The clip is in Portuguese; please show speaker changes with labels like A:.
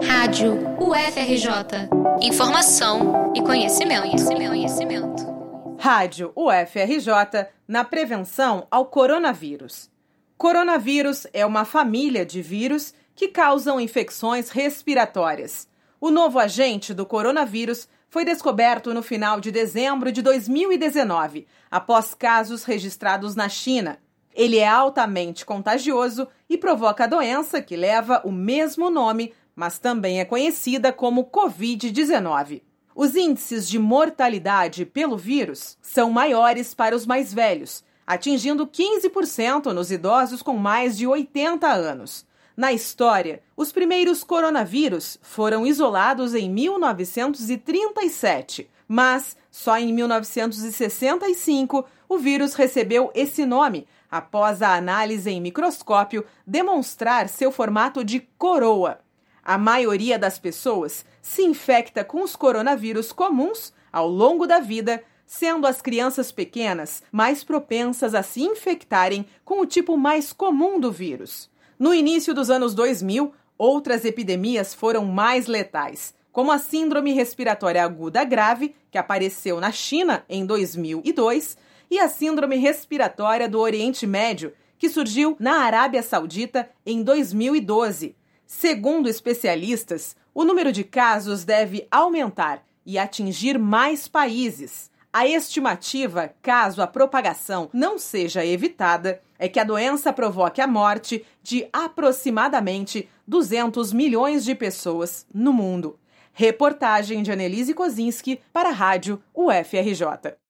A: Rádio UFRJ. Informação e conhecimento, conhecimento, conhecimento.
B: Rádio UFRJ na prevenção ao coronavírus. Coronavírus é uma família de vírus que causam infecções respiratórias. O novo agente do coronavírus foi descoberto no final de dezembro de 2019, após casos registrados na China. Ele é altamente contagioso e provoca a doença que leva o mesmo nome, mas também é conhecida como Covid-19. Os índices de mortalidade pelo vírus são maiores para os mais velhos, atingindo 15% nos idosos com mais de 80 anos. Na história, os primeiros coronavírus foram isolados em 1937, mas só em 1965 o vírus recebeu esse nome após a análise em microscópio demonstrar seu formato de coroa. A maioria das pessoas se infecta com os coronavírus comuns ao longo da vida, sendo as crianças pequenas mais propensas a se infectarem com o tipo mais comum do vírus. No início dos anos 2000, outras epidemias foram mais letais, como a Síndrome Respiratória Aguda Grave, que apareceu na China em 2002 e a Síndrome Respiratória do Oriente Médio, que surgiu na Arábia Saudita em 2012. Segundo especialistas, o número de casos deve aumentar e atingir mais países. A estimativa, caso a propagação não seja evitada, é que a doença provoque a morte de aproximadamente 200 milhões de pessoas no mundo. Reportagem de Annelise Kozinski para a Rádio UFRJ.